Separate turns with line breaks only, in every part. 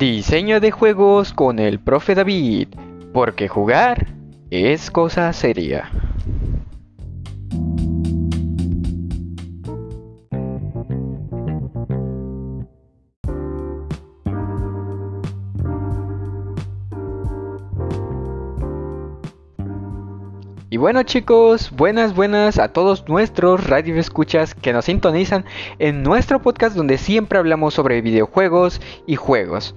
Diseño de juegos con el profe David, porque jugar es cosa seria. Y bueno chicos, buenas buenas a todos nuestros radio escuchas que nos sintonizan en nuestro podcast donde siempre hablamos sobre videojuegos y juegos.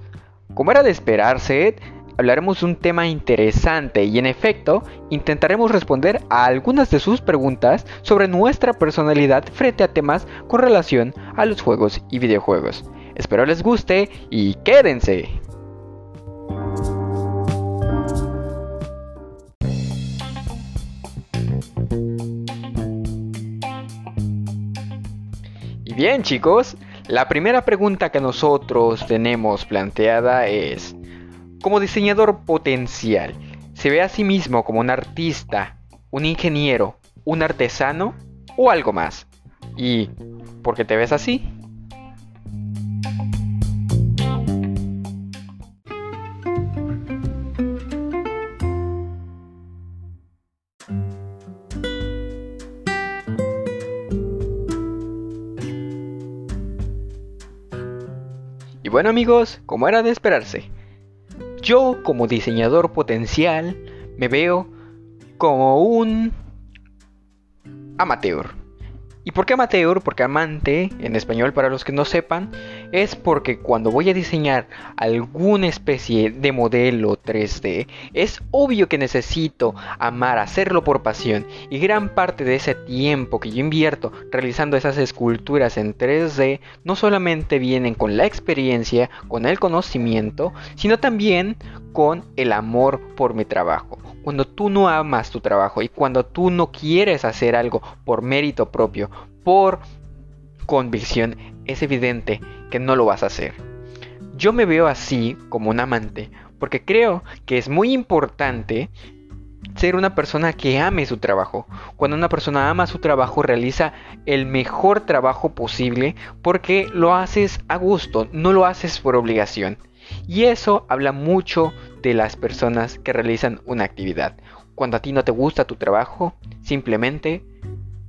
Como era de esperarse, hablaremos un tema interesante y en efecto intentaremos responder a algunas de sus preguntas sobre nuestra personalidad frente a temas con relación a los juegos y videojuegos. Espero les guste y quédense. Y bien chicos, la primera pregunta que nosotros tenemos planteada es, como diseñador potencial, ¿se ve a sí mismo como un artista, un ingeniero, un artesano o algo más? ¿Y por qué te ves así? Bueno amigos, como era de esperarse, yo como diseñador potencial me veo como un amateur. ¿Y por qué amateur? Porque amante, en español para los que no sepan, es porque cuando voy a diseñar alguna especie de modelo 3D, es obvio que necesito amar hacerlo por pasión. Y gran parte de ese tiempo que yo invierto realizando esas esculturas en 3D, no solamente vienen con la experiencia, con el conocimiento, sino también con el amor por mi trabajo cuando tú no amas tu trabajo y cuando tú no quieres hacer algo por mérito propio, por convicción, es evidente que no lo vas a hacer. Yo me veo así como un amante porque creo que es muy importante ser una persona que ame su trabajo. Cuando una persona ama su trabajo realiza el mejor trabajo posible porque lo haces a gusto, no lo haces por obligación. Y eso habla mucho de las personas que realizan una actividad. Cuando a ti no te gusta tu trabajo, simplemente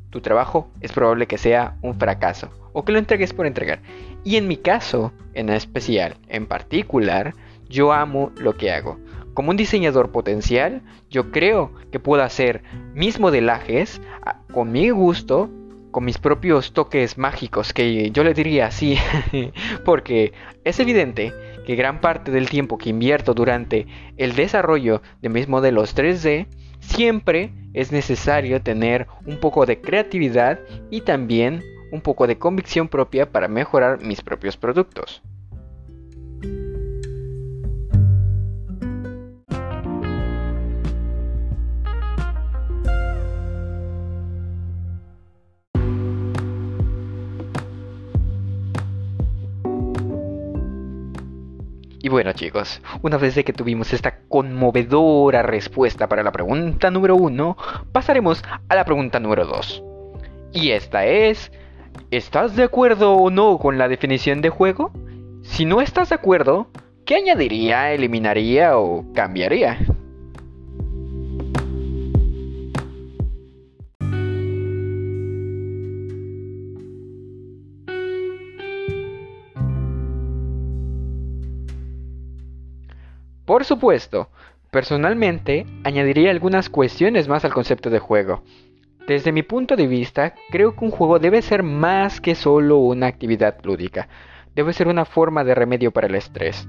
tu trabajo es probable que sea un fracaso o que lo entregues por entregar. Y en mi caso, en especial, en particular, yo amo lo que hago. Como un diseñador potencial, yo creo que puedo hacer mis modelajes ah, con mi gusto, con mis propios toques mágicos, que yo le diría así, porque es evidente que gran parte del tiempo que invierto durante el desarrollo de mis modelos 3D, siempre es necesario tener un poco de creatividad y también un poco de convicción propia para mejorar mis propios productos. Y bueno chicos, una vez que tuvimos esta conmovedora respuesta para la pregunta número uno, pasaremos a la pregunta número dos. Y esta es, ¿estás de acuerdo o no con la definición de juego? Si no estás de acuerdo, ¿qué añadiría, eliminaría o cambiaría? Por supuesto, personalmente añadiría algunas cuestiones más al concepto de juego. Desde mi punto de vista, creo que un juego debe ser más que solo una actividad lúdica, debe ser una forma de remedio para el estrés.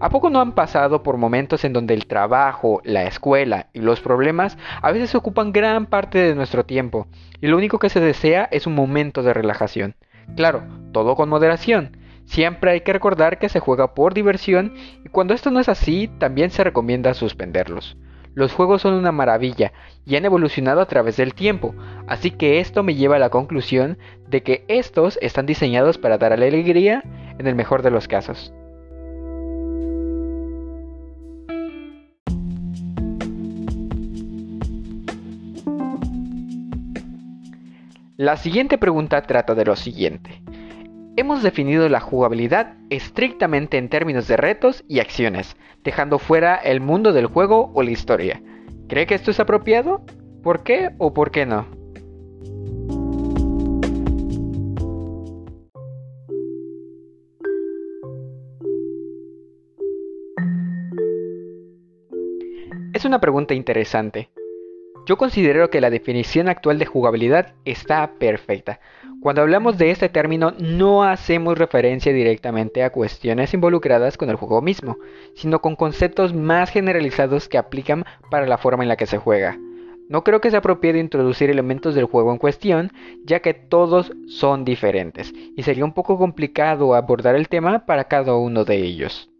¿A poco no han pasado por momentos en donde el trabajo, la escuela y los problemas a veces ocupan gran parte de nuestro tiempo y lo único que se desea es un momento de relajación? Claro, todo con moderación, Siempre hay que recordar que se juega por diversión y cuando esto no es así, también se recomienda suspenderlos. Los juegos son una maravilla y han evolucionado a través del tiempo, así que esto me lleva a la conclusión de que estos están diseñados para dar alegría en el mejor de los casos. La siguiente pregunta trata de lo siguiente. Hemos definido la jugabilidad estrictamente en términos de retos y acciones, dejando fuera el mundo del juego o la historia. ¿Cree que esto es apropiado? ¿Por qué o por qué no? Es una pregunta interesante. Yo considero que la definición actual de jugabilidad está perfecta. Cuando hablamos de este término no hacemos referencia directamente a cuestiones involucradas con el juego mismo, sino con conceptos más generalizados que aplican para la forma en la que se juega. No creo que sea apropiado introducir elementos del juego en cuestión, ya que todos son diferentes, y sería un poco complicado abordar el tema para cada uno de ellos.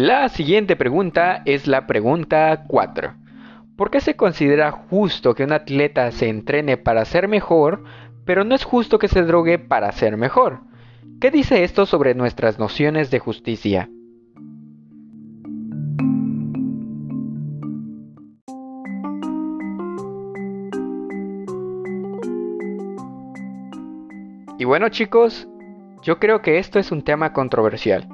La siguiente pregunta es la pregunta 4. ¿Por qué se considera justo que un atleta se entrene para ser mejor, pero no es justo que se drogue para ser mejor? ¿Qué dice esto sobre nuestras nociones de justicia? Y bueno chicos, yo creo que esto es un tema controversial.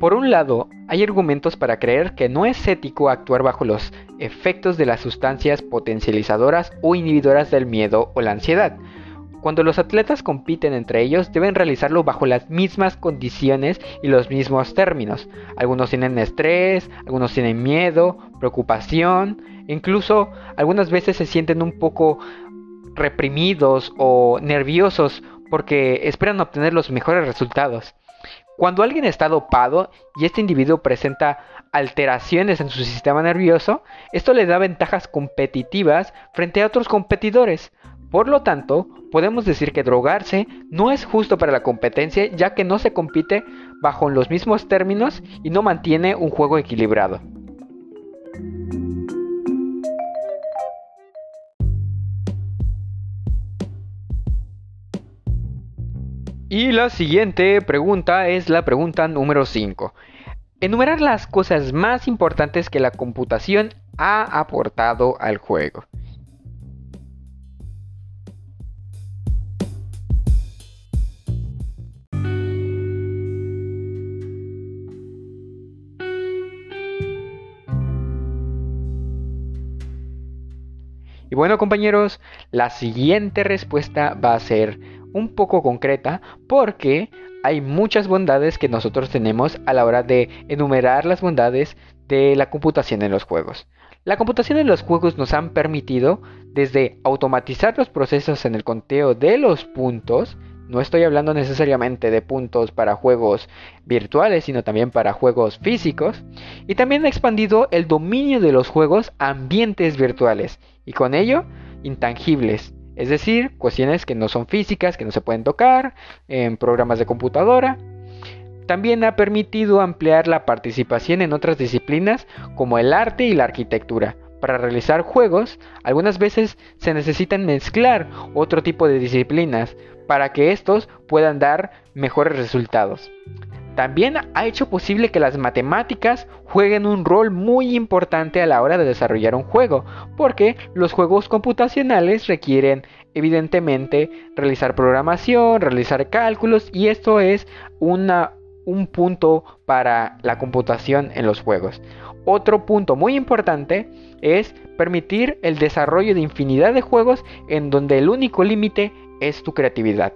Por un lado, hay argumentos para creer que no es ético actuar bajo los efectos de las sustancias potencializadoras o inhibidoras del miedo o la ansiedad. Cuando los atletas compiten entre ellos deben realizarlo bajo las mismas condiciones y los mismos términos. Algunos tienen estrés, algunos tienen miedo, preocupación, incluso algunas veces se sienten un poco reprimidos o nerviosos porque esperan obtener los mejores resultados. Cuando alguien está dopado y este individuo presenta alteraciones en su sistema nervioso, esto le da ventajas competitivas frente a otros competidores. Por lo tanto, podemos decir que drogarse no es justo para la competencia ya que no se compite bajo los mismos términos y no mantiene un juego equilibrado. Y la siguiente pregunta es la pregunta número 5. Enumerar las cosas más importantes que la computación ha aportado al juego. Y bueno compañeros, la siguiente respuesta va a ser un poco concreta porque hay muchas bondades que nosotros tenemos a la hora de enumerar las bondades de la computación en los juegos. La computación en los juegos nos han permitido desde automatizar los procesos en el conteo de los puntos, no estoy hablando necesariamente de puntos para juegos virtuales, sino también para juegos físicos, y también ha expandido el dominio de los juegos a ambientes virtuales, y con ello intangibles, es decir, cuestiones que no son físicas, que no se pueden tocar, en programas de computadora. También ha permitido ampliar la participación en otras disciplinas como el arte y la arquitectura. Para realizar juegos, algunas veces se necesitan mezclar otro tipo de disciplinas para que estos puedan dar mejores resultados. También ha hecho posible que las matemáticas jueguen un rol muy importante a la hora de desarrollar un juego, porque los juegos computacionales requieren evidentemente realizar programación, realizar cálculos y esto es un punto para la computación en los juegos. Otro punto muy importante es permitir el desarrollo de infinidad de juegos en donde el único límite es tu creatividad.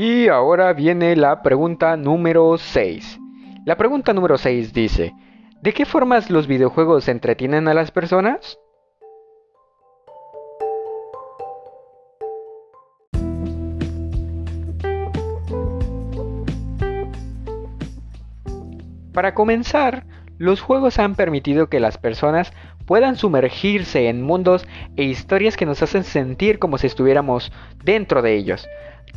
Y ahora viene la pregunta número 6. La pregunta número 6 dice, ¿de qué formas los videojuegos entretienen a las personas? Para comenzar, los juegos han permitido que las personas puedan sumergirse en mundos e historias que nos hacen sentir como si estuviéramos dentro de ellos,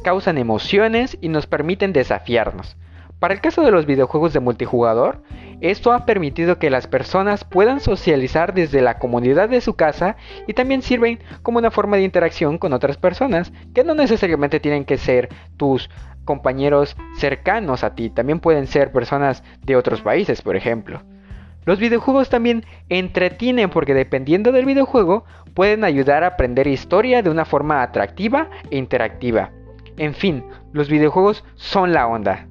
causan emociones y nos permiten desafiarnos. Para el caso de los videojuegos de multijugador, esto ha permitido que las personas puedan socializar desde la comunidad de su casa y también sirven como una forma de interacción con otras personas que no necesariamente tienen que ser tus compañeros cercanos a ti, también pueden ser personas de otros países, por ejemplo. Los videojuegos también entretienen porque dependiendo del videojuego pueden ayudar a aprender historia de una forma atractiva e interactiva. En fin, los videojuegos son la onda.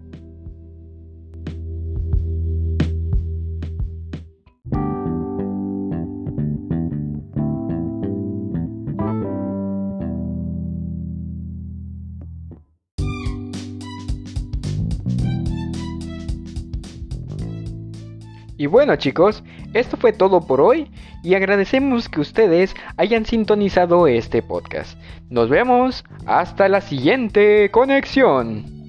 Y bueno chicos, esto fue todo por hoy y agradecemos que ustedes hayan sintonizado este podcast. Nos vemos hasta la siguiente conexión.